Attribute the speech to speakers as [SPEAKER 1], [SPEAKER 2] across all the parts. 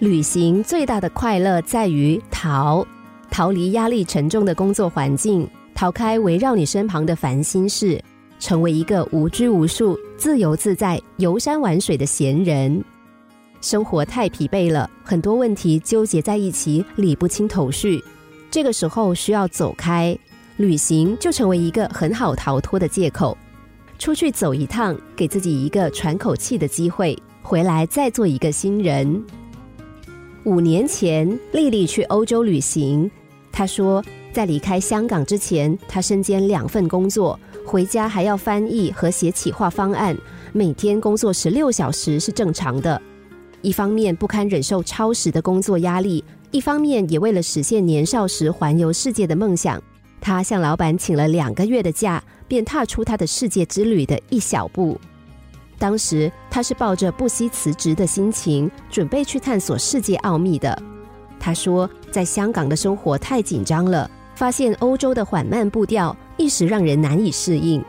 [SPEAKER 1] 旅行最大的快乐在于逃，逃离压力沉重的工作环境，逃开围绕你身旁的烦心事，成为一个无拘无束、自由自在、游山玩水的闲人。生活太疲惫了，很多问题纠结在一起，理不清头绪。这个时候需要走开，旅行就成为一个很好逃脱的借口。出去走一趟，给自己一个喘口气的机会，回来再做一个新人。五年前，丽丽去欧洲旅行。她说，在离开香港之前，她身兼两份工作，回家还要翻译和写企划方案，每天工作十六小时是正常的。一方面不堪忍受超时的工作压力，一方面也为了实现年少时环游世界的梦想，她向老板请了两个月的假，便踏出她的世界之旅的一小步。当时他是抱着不惜辞职的心情，准备去探索世界奥秘的。他说，在香港的生活太紧张了，发现欧洲的缓慢步调一时让人难以适应。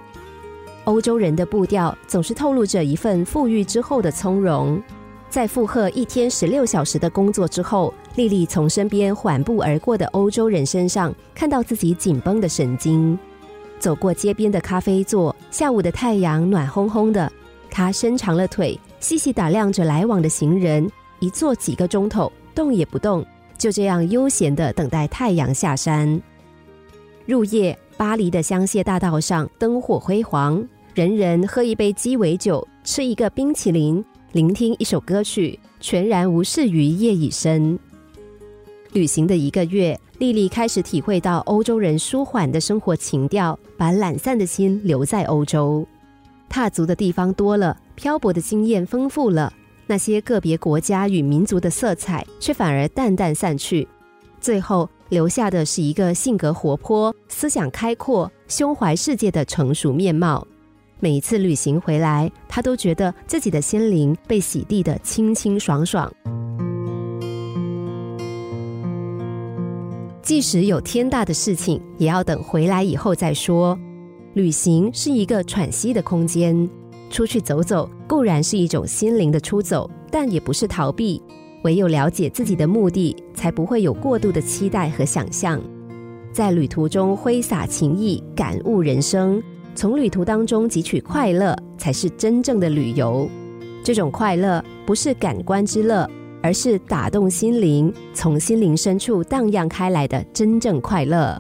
[SPEAKER 1] 欧洲人的步调总是透露着一份富裕之后的从容。在负荷一天十六小时的工作之后，丽丽从身边缓步而过的欧洲人身上看到自己紧绷的神经。走过街边的咖啡座，下午的太阳暖烘烘的。他伸长了腿，细细打量着来往的行人，一坐几个钟头，动也不动，就这样悠闲的等待太阳下山。入夜，巴黎的香榭大道上灯火辉煌，人人喝一杯鸡尾酒，吃一个冰淇淋，聆听一首歌曲，全然无视于夜已深。旅行的一个月，丽丽开始体会到欧洲人舒缓的生活情调，把懒散的心留在欧洲。踏足的地方多了，漂泊的经验丰富了，那些个别国家与民族的色彩却反而淡淡散去，最后留下的是一个性格活泼、思想开阔、胸怀世界的成熟面貌。每一次旅行回来，他都觉得自己的心灵被洗涤的清清爽爽。即使有天大的事情，也要等回来以后再说。旅行是一个喘息的空间，出去走走固然是一种心灵的出走，但也不是逃避。唯有了解自己的目的，才不会有过度的期待和想象。在旅途中挥洒情谊，感悟人生，从旅途当中汲取快乐，才是真正的旅游。这种快乐不是感官之乐，而是打动心灵，从心灵深处荡漾开来的真正快乐。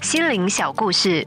[SPEAKER 1] 心灵小故事。